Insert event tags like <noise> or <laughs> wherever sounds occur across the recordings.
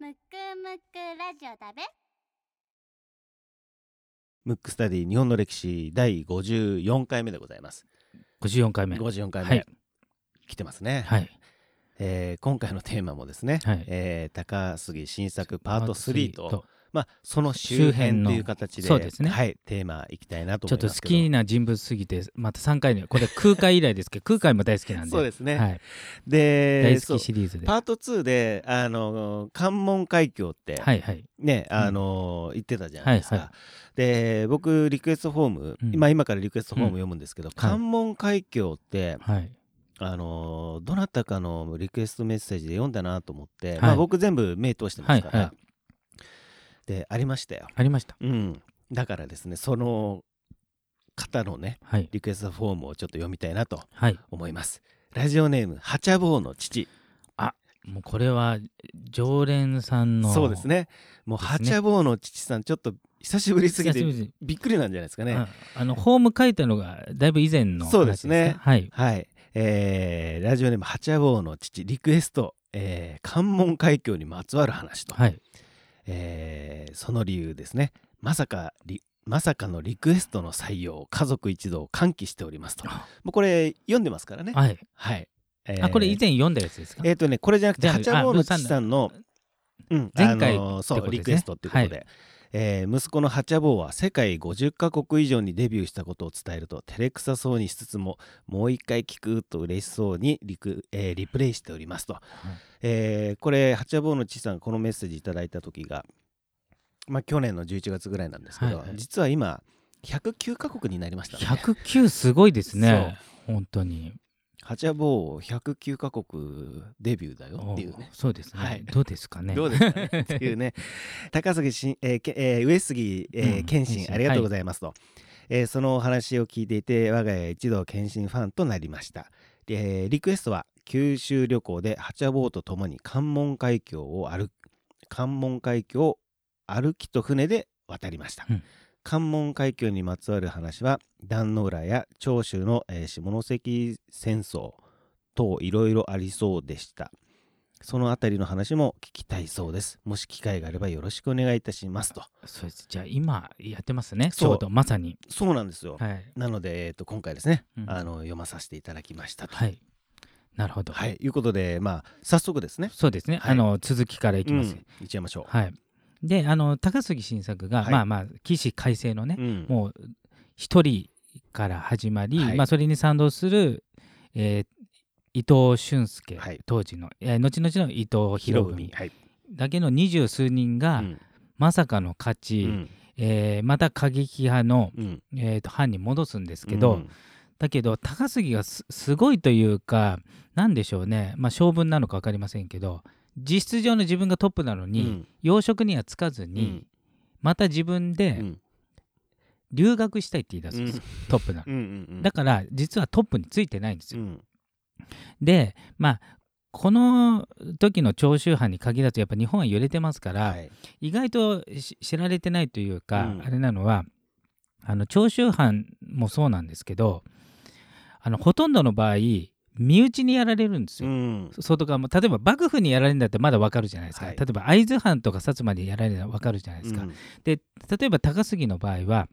むくむくラジオだべ。ムックスタディ日本の歴史第54回目でございます。54回目。54回目、はい。来てますね、はい。えー今回のテーマもですね、はい。えー高杉新作パート3とまあ、その周辺という形でそうですねはい、テーマいきたいなとちょっと好思いますけどきな人物すぎて、また3回目。これ空海以来ですけど、<laughs> 空海も大好きなんで。そうですね、はい。で大好きシリーズで。パート2であの関門海峡って、はいはい。ねあの言ってたじゃないですか、はいはで僕リクエストフォーム、うん今今からリクエストフォーム読むんですけど、はい関門海峡ってはい。あのどなたかのリクエストメッセージで読んだなと思って、はいまあ、僕全部目通してますから、はいはでありましたよ、ありました。うん、だからですねその方のねはい。リクエストフォームをちょっと読みたいなとはい。思います。ラジオネームハチャボーの父。もうこれは常連さんの。そうですね。もうですね。ハチャボーの父さんちょっと久しぶりすぎてびっくりなんじゃないですかね、ああの、ホーム書いたのがだいぶ以前の話そうですね。かはい。はい、えーラジオネームハチャボーの父リクエスト、えー関門海峡にまつわる話と、はい。えーその理由ですね。まさかリまさかのリクエストの採用家族一同歓喜しておりますと。もあうこれ読んでますからね。はい。はい、えーあ、これ以前読んだやつですか？えっ、とねこれじゃなくてハチャボーのあ父さんのうん前回あのーそうリクエストっていうことで、えー息子のハチャボーは世界50カ国以上にデビューしたことを伝えると照れくさそうにしつつももう一回聞くと嬉しそうにリク、えーリプレイしておりますと、えーこれハチャボーの父さんがこのメッセージいただいた時が、まあ、去年の11月ぐらいなんですけど、はいはい。実は今109カ国になりましたね。109すごいですね。本当に。ハチャボー109カ国デビューだよっていうね。おそうですね。はい。どうですかね。どうですかねっていうね。<laughs> 高杉しん、えーけえー上杉、えーうん謙謙信。信ありがとうございますと、えーそのお話を聞いていて我が家一同謙信ファンとなりました、えーリクエストは九州旅行でハチャボーとともに関門海峡を歩関門海峡を歩きと船で渡りました、うん関門海峡にまつわる話は壇ノ浦や長州の、えー下関戦争等いろいろありそうでしたそのあたりの話も聞きたいそうです。もし機会があればよろしくお願いいたしますと。そうです。じゃあ今やってますね。ちそうょうどまさに。そうなんですよ。はい。なので、えー、と今回ですね、うんあの読まさせていただきましたと。はい。なるほど。はい、いうことで、まあ、早速ですね。そうですね。はいあの続きからいきます。うん、いっちゃいましょう。はい。で、あの高杉晋作が、はい。まあまあ起死回生のね、うん。もう一人から始まり、はい。まあそれに賛同する、えー伊藤俊介、はい。当時の、えー後々の伊藤博文はい。だけの二十数人が、うん。まさかの勝ち、うん。えーまた過激派の、うん。えーと藩に戻すんですけど、うん。だけど高杉がすすごいというかなんでしょうね、まあ、性分なのか分かりませんけど実質上の自分がトップなのに、うん。要職にはつかずに、うん。また自分うでん。留学したいって言い出すんです。よ、トップなの。うんうんうん。だから実はトップについてないんですよ。うん。でまあこの時の長州藩に限らずやっぱ日本は揺れてますから、はい。意外とし知られてないというか、うん。あれなのはあの長州藩もそうなんですけどあのほとんどの場合身内にやられるんですよ。うん。外側も例えば幕府にやられるんだったらまだわかるじゃないですか、はい。例えば会津藩とか薩摩にやられるのはわかるじゃないですか、うん。で例えば高杉の場合は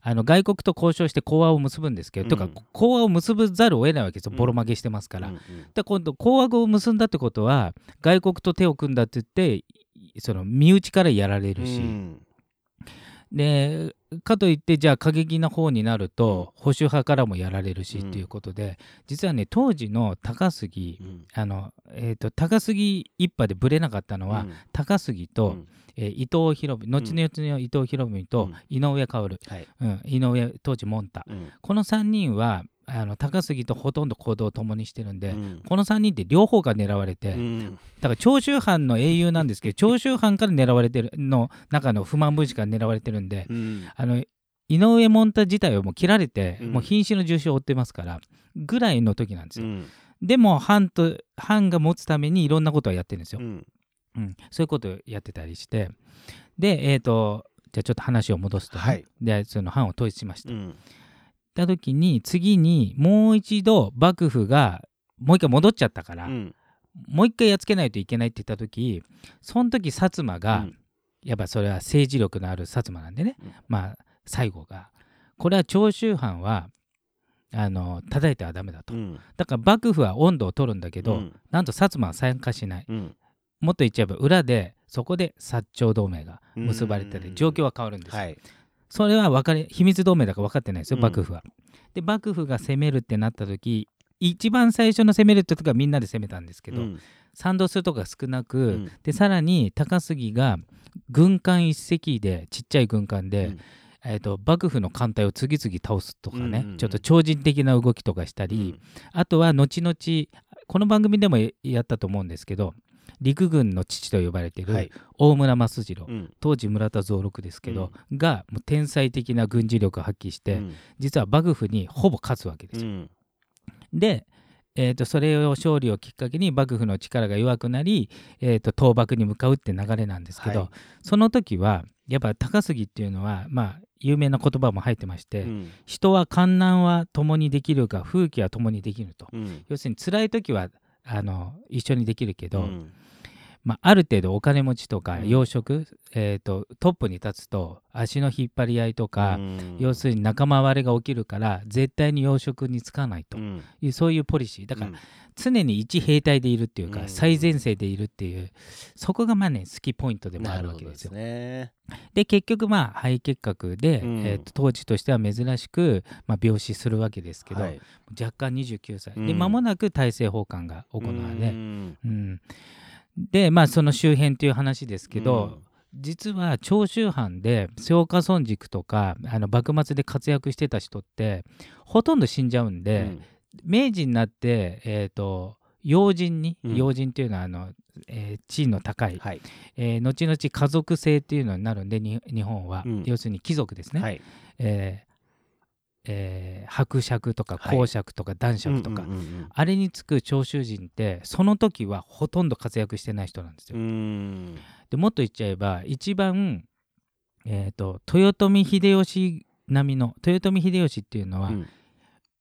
あの外国と交渉して講和を結ぶんですけど、うん。とか講和を結ぶざるを得ないわけですよ。うん。ボロ負けしてますから、うんうん。で今度講和を結んだってことは外国と手を組んだって言ってその身内からやられるし、うんでかといってじゃあ過激な方になると、保守派からもやられるしうん。っていうことで、実はね当時の高杉うん。あの、えー、と高杉一派でぶれなかったのは、うん。高杉と、うん。えー伊藤博文後々の伊藤博文とうん。井上薫、はい。うん井上当時モンタ。うん。この3人はあの高杉とほとんど行動を共にしてるんで、うん。この3人って両方が狙われて、うん。だから長州藩の英雄なんですけど <laughs> 長州藩から狙われてるの中の不満分子から狙われてるんで、うん。あの井上モンタ自体はもう切られて、うん。もう瀕死の重傷を負ってますからぐらいの時なんですよ、うん。でも藩と藩が持つためにいろんなことをやってるんですよ、うん。うん、そういうことをやってたりして。でえっ、とじゃあちょっと話を戻すとね、はい。でその藩を統一しました、うんた時に次にもう一度幕府がもう一回戻っちゃったから、うん。もう一回やっつけないといけないって言った時その時薩摩が、うん。やっぱそれは政治力のある薩摩なんでね、うん。まあ最後が。これは長州藩はあの叩いてはダメだと、うん。だから幕府は温度を取るんだけど、うん。なんと薩摩は参加しない。うん。もっと言っちゃえば裏でそこで薩長同盟が結ばれてうん。て状況は変わるんですよ、はいそれは分かり秘密同盟だから分かってないですようん。幕府は。で幕府が攻めるってなった時一番最初の攻めるって時はみんなで攻めたんですけど、うん。賛同するとこが少なく、うん。でさらに高杉が軍艦一隻でちっちゃい軍艦で、うん。えー、と幕府の艦隊を次々倒すとかね、うんうんうん。ちょっと超人的な動きとかしたり、あとは後々この番組でもやったと思うんですけど陸軍の父と呼ばれているはい。大村益次郎、うん。当時村田蔵六ですけど、がもう天才的な軍事力を発揮して、うん。実は幕府にほぼ勝つわけですよ。うん。で、えー、とそれを勝利をきっかけに幕府の力が弱くなり、えー、と倒幕に向かうって流れなんですけど、はい。その時はやっぱ高杉っていうのはまあ有名な言葉も入ってまして、うん。人は観難は共にできるが風紀は共にできると、うん。要するに辛い時はあの一緒にできるけど、うん。まあ、ある程度お金持ちとかうん。養殖、えー、とトップに立つと足の引っ張り合いとか、うん。要するに仲間割れが起きるから絶対に養殖につかないと。うん。いうそういうポリシー。だからうん。常に一兵隊でいるっていうか、うん。最前線でいるっていうそこがまあね好きポイントでもあなるわけですよ。ね。で結局まあ肺結核で、うん。えーと当時としては珍しく、まあ、病死するわけですけど、はい。若干29歳、うん。で間もなく大政奉還が行わうれ、ん。うんでまあその周辺という話ですけど、実は長州藩で松下村塾とかあの幕末で活躍してた人ってほとんど死んじゃうんうで、ん。明治になって、えー、と要人に、うん。要人っていうのはあの、えー地位の高い、はい。えー後々家族制っていうのになるんでに日本は、うん。要するに貴族ですね、はい。えーえー伯爵とかはい。公爵とか男爵とか、うんうんあれにつく長州人ってその時はほとんど活躍してない人なんですよ。うん。でもっと言っちゃえば一番、えー、と豊臣秀吉並みの豊臣秀吉っていうのは、うん。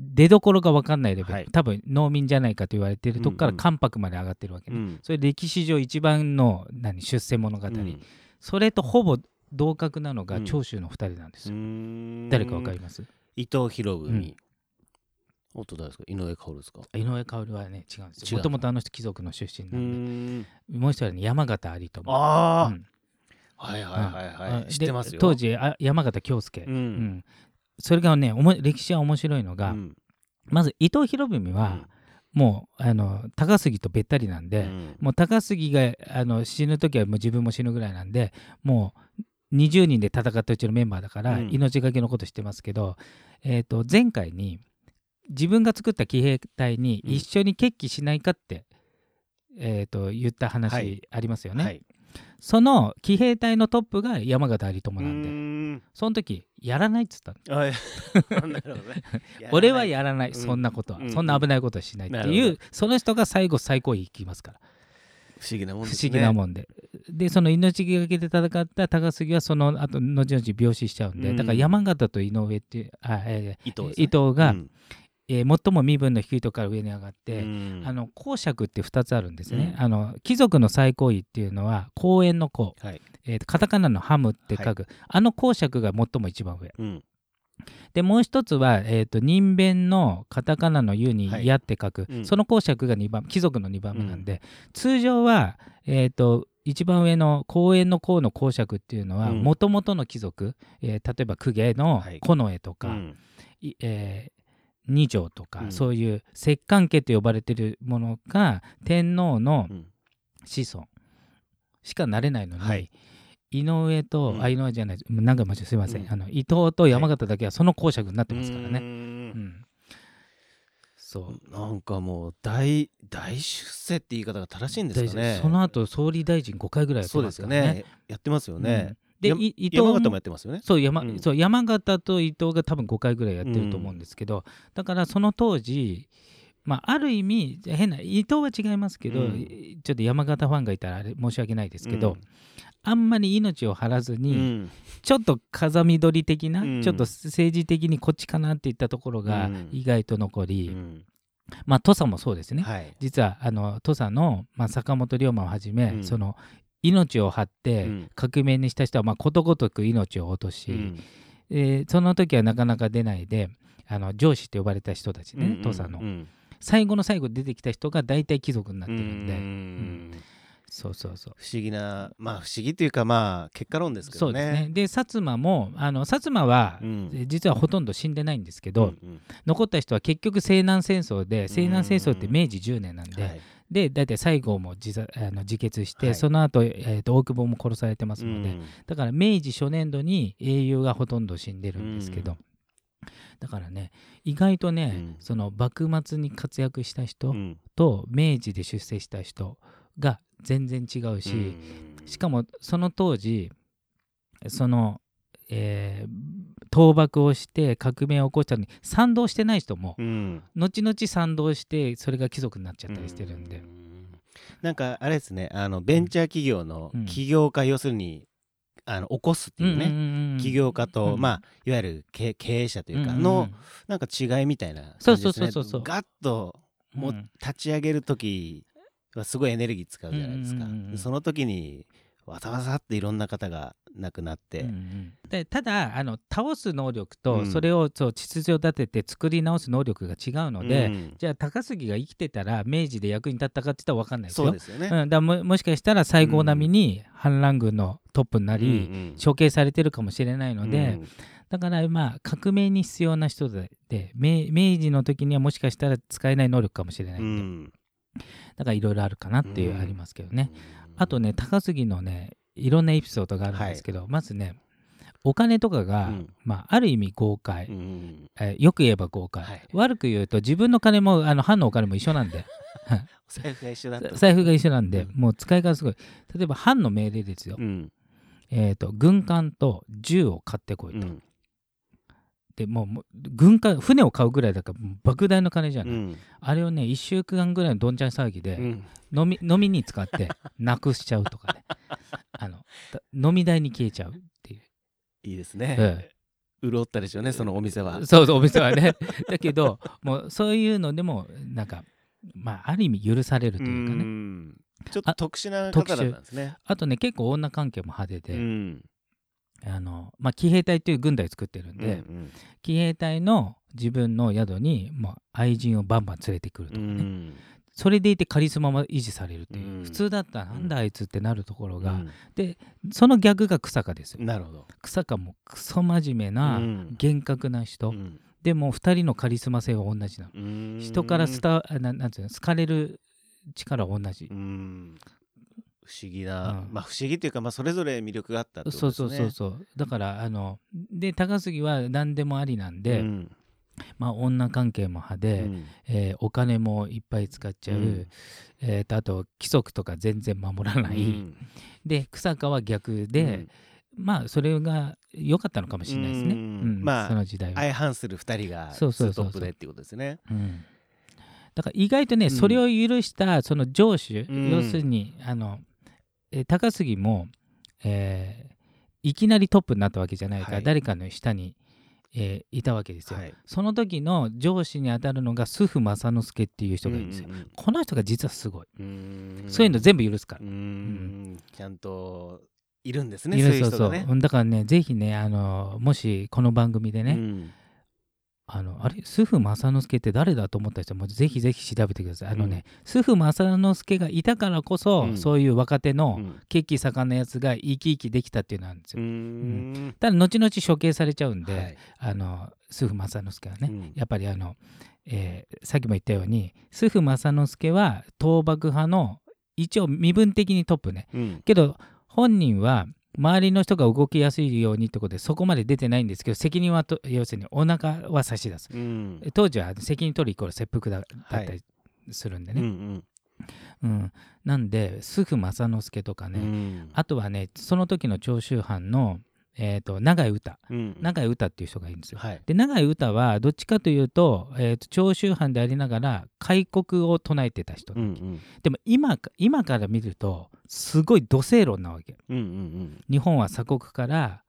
出どころが分かんないレベル、はい。多分農民じゃないかと言われているとこからうんうん。関白まで上がってるわけね、うん。それ歴史上一番の何出世物語、うん。それとほぼ同格なのがうん。長州の2人なんですよ、うん。誰か分かります？伊藤博文。うん。おっと誰ですか？井上薫ですか？井上薫はね違うんですよ。もともとあの人貴族の出身うなんで、ん。もう一人はね山形有朋。ああうん。はいはいはいはあい知ってますよ。で当時あ山形京介、ううん。んそれがねおも歴史は面白いのが、うん。まず伊藤博文は、もうあの高杉とべったりなんで、うん。もう高杉があの死ぬ時はもう自分も死ぬぐらいなんでもう20人で戦ったうちのメンバーだからうん。命がけのことしてますけど、えー、と前回に自分が作った騎兵隊にうん。一緒に決起しないかって、えー、と言ったはい。話ありますよね、はい。その騎兵隊のトップが山形有朋なんで、ん。その時やらないっつったの。<laughs> ね。俺はやらない、うんそんなことは、うん。そんな危ないことはしないっていうその人が最後最高位行きますから不思議なもん不ですね。思議なもんで。で、その命がけで戦った高杉はその後、後々病死しちゃうんで、うん。だから山形と井上ってあえー伊藤ね。伊藤が、うん。えー最も身分の低いところから上に上がって、うん。あの公爵って2つあるんですね、うん。あの貴族の最高位っていうのは公園の公、はい。えーとカタカナのハムって書く、あの公爵が最も一番上。うんでもう一つは、えー、と人弁のカタカナの「ユ」には「い。や」って書く、うん。その公爵が2番貴族の2番目なんで、通常は、えー、と一番上の公園の公の公爵っていうのはうん。もともとの貴族、えー例えば公家のはい。近衛とか、うん。いえー二条とか、うん。そういう摂関家と呼ばれてるものが天皇のうん。子孫しかなれないのに、はい井上と、うん。あ井上じゃない何回もすいません、うん。あの伊藤と山形だけはその公爵になってますからね。うーん。うん。そう。なんかもう大大出世って言い方が正しいんですか大ね事その後総理大臣5回ぐらいやってますからね。ねやってますよね、うん。で伊藤山形もやってますよね。そう山,、うん。そう山形と伊藤が多分5回ぐらいやってると思うんですけど、だからその当時、まあ、ある意味変な伊藤は違いますけど、うん。ちょっと山形ファンがいたらあれ申し訳ないですけど、うん。あんまり命を張らずうに、ん。ちょっと風見鶏的な、うん。ちょっと政治的にこっちかなっていったところがうん。意外と残り、うん。まあ土佐もそうですね、はい。実はあの土佐の、まあ、坂本龍馬をはじめ、うん。その命を張ってうん。革命にした人は、まあ、ことごとく命を落とし、うん。えーその時はなかなか出ないであの上司って呼ばれた人たちね、うん土佐の、うん最後の最後出てきた人が大体貴族になってうるんで、ん。そうそうそう。不思議なまあ不思議というかまあ結果論ですけどそうですね。ねで薩摩もあの薩摩は、うん。え実はほとんど死んでないんですけど、うんうん。残った人は結局西南戦争で西南戦争って明治10年なんで、はい。で大体西郷も自殺あの自決して、はい。その後、えーと大久保も殺されてますので、うん。だから明治初年度に英雄がほとんど死んでるんですけど、うんだからね意外とね、うん。その幕末に活躍した人うん。と明治で出世した人が全然違うし、うん。しかもその当時その、えー倒幕をして革命を起こしたのに賛同してない人もうん。後々賛同してそれが貴族になっちゃったりしてるんで、うなんかあれですねあのベンチャー企業のうん。起業家、要するにあの起こすっていうね、ね起業家と、うん。まあいわゆる経経営者というかうんの、なんか違いみたいなそう感じですね。そうそうそうそうガッともううん。立ち上げる時はすごいエネルギー使うじゃないですか、うんうんうんその時にわざわざっていろんな方が亡くなって、うんうん。でただあの倒す能力とうん。それをそう秩序立てて作り直す能力が違うので、うん。じゃあ高杉が生きてたら明治で役に立ったかって言ったら分かんないですよ。そうですよね、うん、だももしかしたら西郷並みに反乱軍のトップになり、うん。うん処刑されてるかもしれないので、うん。だからまあ革命に必要な人でで明明治の時にはもしかしたら使えない能力かもしれないんで、うん。だからいろいろあるかなっていううんありますけどね、あとね高杉のねいろんなエピソードがあるんですけど、まずねお金とかが、うん。まあ、ある意味豪快、うんえーよく言えば豪快、はい。悪く言うと自分の金もあの藩のお金も一緒なんで。<laughs> お財布が一緒 <laughs> 財布が一緒なんで、うん。もう使い方すごい。例えば藩の命令ですよ、うん。えー、と軍艦と銃を買ってこいと、うんでもうもう軍艦船を買うぐらいだから莫大な金じゃない、うん。あれをね1週間ぐらいのどんちゃん騒ぎで、うん。飲み飲みに使って <laughs> なくしちゃうとかね。あのだ飲み代に消えちゃうっていう、いいですね、え潤ったでしょうねそのお店は。えそうそうお店はね。<laughs> だけどもうそういうのでもなんかまあある意味許されるというかね。ん。ちょっと特殊な方だったんですね。あとね結構女関係も派手で、うんあのまあ、騎兵隊という軍隊を作ってるんで、うん騎兵隊の自分の宿に、まあ、愛人をバンバン連れてくるとうかね、ん。それでいてカリスマも維持されるっていう、うん。普通だったらなんだあいつってなるところが、うん。その逆が草加ですよ。なるほど。草加もクソ真面目なうん。厳格な人、うんでも2人のカリスマ性は同じなの、うん人からスタあななんていうの好かれる力は同じ、うん不思議な、うん。まあ不思議というか、まあ、それぞれ魅力があったってことそうですね。そうそうそうだからあので高杉は何でもありなんで、うん。まあ、女関係も派で、うん。えーお金もいっぱい使っちゃう、うん。えーとあと規則とか全然守らない、うん。で草加は逆で、まあそれが良かったのかもしれないですね、うん。うんまあその時代は、相反する2人がツそうそうそう。トップでっていうことですね。うん。だから意外とね、うん。それを許したその上司、うん。要するにあの、えー高杉も、えーいきなりトップになったわけじゃないか。ら、はい。誰かの下に、えーいたわけですよ、はい。その時の上司に当たるのがスフ正之助っていう人がいるんですよ、うんうんこの人が実はすごい、うん。そういうの全部許すから。う、ん。ちゃんといるんですねいそういう人がね。うんだからねぜひねあのもしこの番組でね、うんあのあれスフ正之助って誰だと思った人はもうぜひぜひ調べてください。あのね、スフ正之助がいたからこそ、うん。そういう若手のうん。血気盛んなやつが生き生きできたっていうのなんですうよ、ん。ただ後々処刑されちゃうんで、はい。あのスフ正之助はね、うん。やっぱりあの、えーさっきも言ったようにスフ正之助は倒幕派の一応身分的にトップね。うん。けど本人は周りの人が動きやすいようにってことでそこまで出てないんですけど責任はと要するにお腹は差し出す。うん。当時は責任取るイコール切腹だだはいったりするんでうんうね、ん。うん。なんでスフ正之助とかね、うん。あとはねその時の長州藩の、えー、と永井歌。うん。永井歌っていう人がいるんですよ。はい。で永井歌はどっちかというと,、えーと長州藩でありながら開国を唱えてた人、うんうん。でも今か今から見るとすごい土星論なわけ。うんうん日本は鎖国から、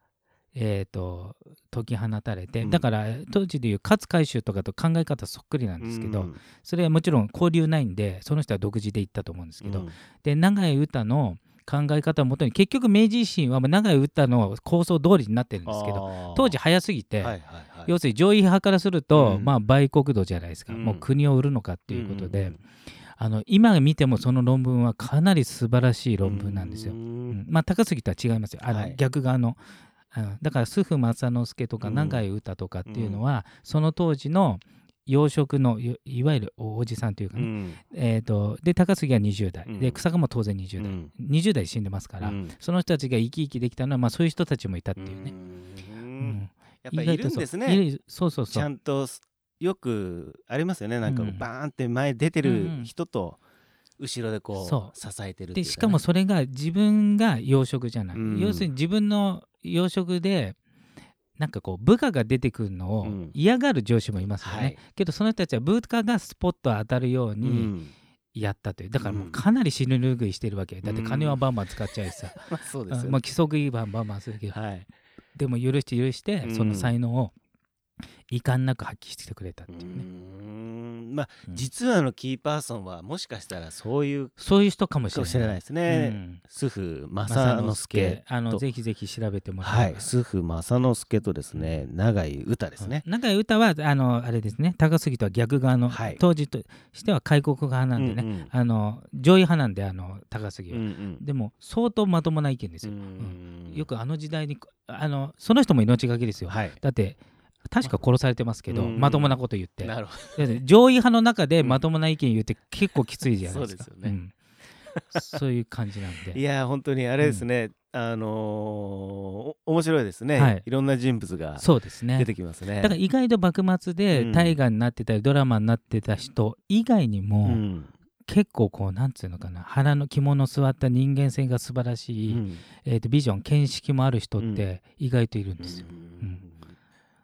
えー、と解き放たれて、うん。だから当時でいう勝海舟とかと考え方そっくりなんですけど、うんそれはもちろん交流ないんでその人は独自で言ったと思うんですけど、うん。で永井歌の考え方をもとに結局明治維新はまあ永井歌の構想通りになってるんですけど当時早すぎて、はいはいはい。要するに上位派からすると、うん。まあ売国度じゃないですか、うん。もう国を売るのかっていうことで、うんあの今見てもその論文はかなり素晴らしい論文なんですよ。ううん。ん。まあ高杉とは違いますよ。あの、はい。逆側の。うんだからスフ正之助とかうん。永井歌とかっていうのは、その当時の養殖のいいわゆるおじさんというかね、うん。えー、とで高杉は20代、うん。で草加も当然20代、うん。20代で死んでますから、うん。その人たちが生き生きできたのは、まあ、そういう人たちもいたっていうね。ううん。んやっぱりいるんです意外とそう。そうそうちゃんとすよくありますよね。なんかうん。バーンって前出てる人と後ろでこそう。支えてるね。でしかもそれが自分が養殖じゃない、うん。要するに自分の養殖でなんかこう部下が出てくるのをうん。嫌がる上司もいますよね、はい。けどその人たちは部下がスポット当たるよううにん。やったという。だからもううん。かなり死ぬ拭いしてるわけだって金はバンバン使っちゃいさ、<laughs> まあそうですよね。まあ、規則違反バンバンするけど。はい。でも許して許してうん。その才能を遺憾なく発揮してくれたってういうね、んまあうん。実はのキーパーソンはもしかしたらそういうそういう人かもしれない。ですうねん。スフ正正之之助助あのと。ぜひぜひ調べてもらはい。スフ正之助とですね永井歌ですね。永井歌はあのあれですね。高杉とは逆側の、はい。当時としては開国派なんでね、うんうん。あの上位派なんであの高杉は、うんうん。でも相当まともな意見ですうよ、ん。よくあの時代にあのその人も命がけですよ、はい。だって確か殺されてますけど、うん。まともなこと言って。なるほだって上位派の中でうん。まともな意見言って結構きついじゃないですか。そうですよね。ん。そういう感じなんどいでや本当にあれですね。あの面白いですね、はい。い、ろんな人物が出てきますね。だから意外と幕末でうん。大河になってたりドラマになってた人以外にも、うん。結構こうなんつうのかな。腹の肝の座った人間性が素晴らしい、うん。えー、とビジョン見識もある人っうて意外といるんですよ。うん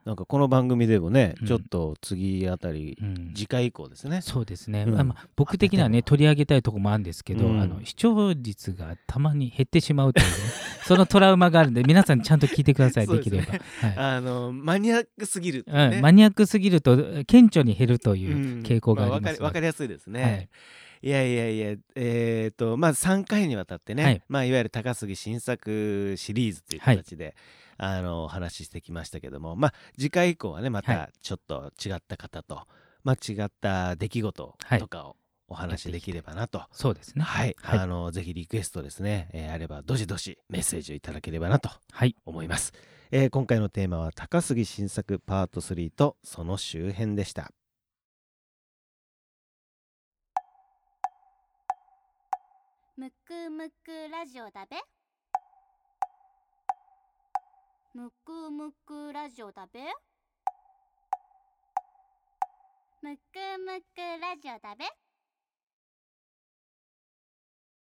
なんかこの番組でもね、うん。ちょっと次あたり、うん。次回以降ですね。そうですね、うん。あまあ僕的にはね取り上げたいとこもあるんですけど、うん。あの視聴率がたまに減ってしまうというね <laughs> そのトラウマがあるんで皆さんちゃんと聞いてください <laughs> できれば、はい。あのマニアックすぎるね。うん、マニアックすぎると顕著に減るといううん。傾向がありますまあわかりやすいですね、はい。い、やいやいやえっ、とまず3回にわたってね、はい。いまあ、いわゆる高杉新作シリーズという形で、あのお話ししてきましたけども。まあ次回以降はねまはたちょっと違った方と、まあ、違った出来事はいとかをお話しできればなと、そうですね。はい、はい。あのぜひリクエストですね、えーあればどしどしメッセージをいただければなとはい。思います、えー今回のテーマは高杉新作パート3とその周辺でした。むくむくラジオだべむくむくラジオだべ？むくむくラジオだべ？